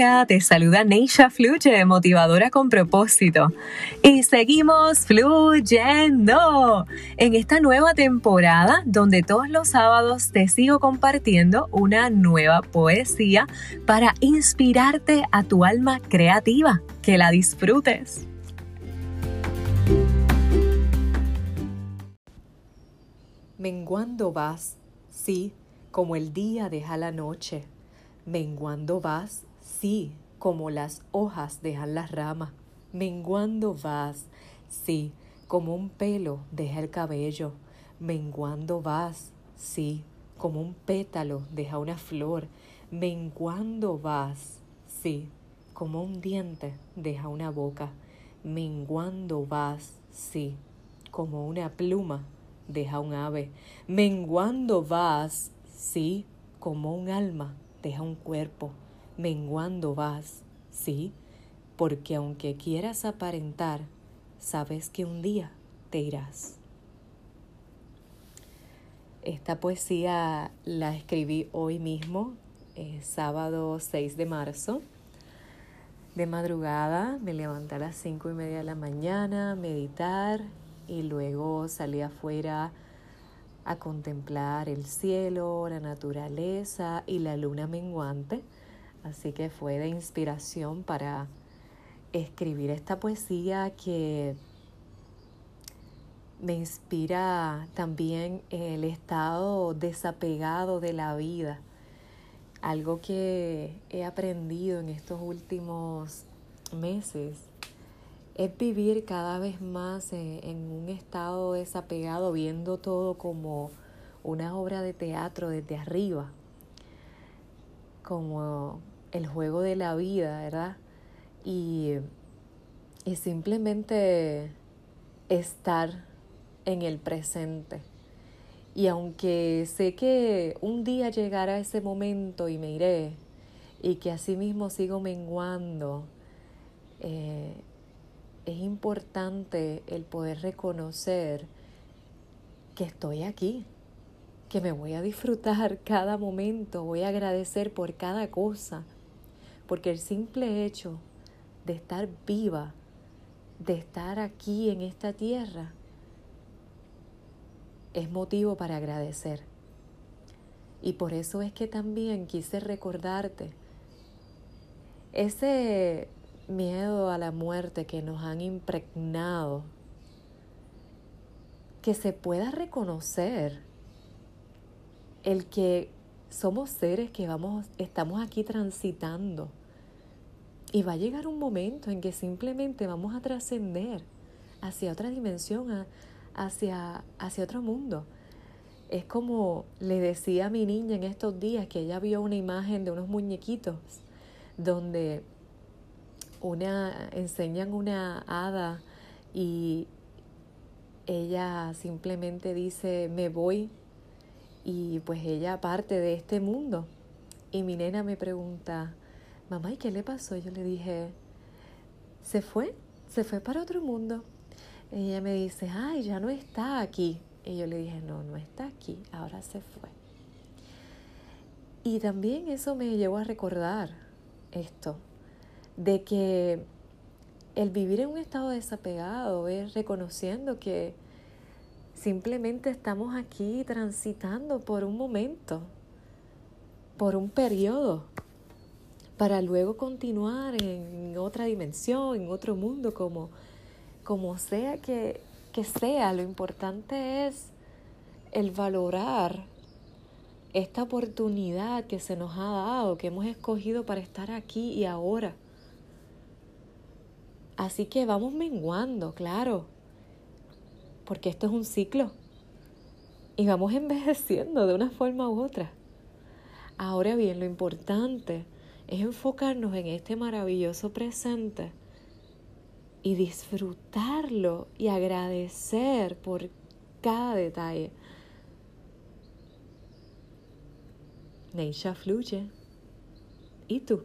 Te saluda Neisha Fluye, motivadora con propósito. Y seguimos fluyendo en esta nueva temporada donde todos los sábados te sigo compartiendo una nueva poesía para inspirarte a tu alma creativa. Que la disfrutes. Menguando vas, sí, como el día deja la noche. Menguando vas, sí, como las hojas dejan las ramas. Menguando vas, sí, como un pelo deja el cabello. Menguando vas, sí, como un pétalo deja una flor. Menguando vas, sí, como un diente deja una boca. Menguando vas, sí, como una pluma deja un ave. Menguando vas, sí, como un alma deja un cuerpo menguando vas, ¿sí? Porque aunque quieras aparentar, sabes que un día te irás. Esta poesía la escribí hoy mismo, sábado 6 de marzo. De madrugada me levanté a las cinco y media de la mañana meditar y luego salí afuera a contemplar el cielo, la naturaleza y la luna menguante Así que fue de inspiración para escribir esta poesía que me inspira también el estado desapegado de la vida. Algo que he aprendido en estos últimos meses es vivir cada vez más en, un estado desapegado, viendo todo como una obra de teatro desde arriba, como el juego de la vida, ¿verdad? Y, y simplemente estar en el presente. Y aunque sé que un día llegará ese momento y me iré, y que así mismo sigo menguando, eh, es importante el poder reconocer que estoy aquí, que me voy a disfrutar cada momento, voy a agradecer por cada cosa, porque el simple hecho de estar viva, de estar aquí en esta tierra, es motivo para agradecer. Y por eso es que también quise recordarte ese miedo a la muerte que nos han impregnado, que se pueda reconocer el que somos seres que vamos, estamos aquí transitando y va a llegar un momento en que simplemente vamos a trascender hacia otra dimensión, hacia, hacia otro mundo. Es como le decía a mi niña en estos días que ella vio una imagen de unos muñequitos donde una enseñan una hada y ella simplemente dice me voy y pues ella parte de este mundo y mi nena me pregunta mamá, ¿y qué le pasó? Yo le dije, se fue, se fue para otro mundo. Ella me dice, ay, ya no está aquí. Y yo le dije, no, no está aquí, ahora se fue. Y también eso me llevó a recordar esto, de que el vivir en un estado desapegado es reconociendo que simplemente estamos aquí transitando por un momento, por un periodo, para luego continuar en otra dimensión, en otro mundo, como, como sea que, que sea. Lo importante es el valorar esta oportunidad que se nos ha dado, que hemos escogido para estar aquí y ahora. Así que vamos menguando, claro, porque esto es un ciclo y vamos envejeciendo de una forma u otra. Ahora bien, lo importante es enfocarnos en este maravilloso presente y disfrutarlo y agradecer por cada detalle. Neisha fluye. ¿Y tú?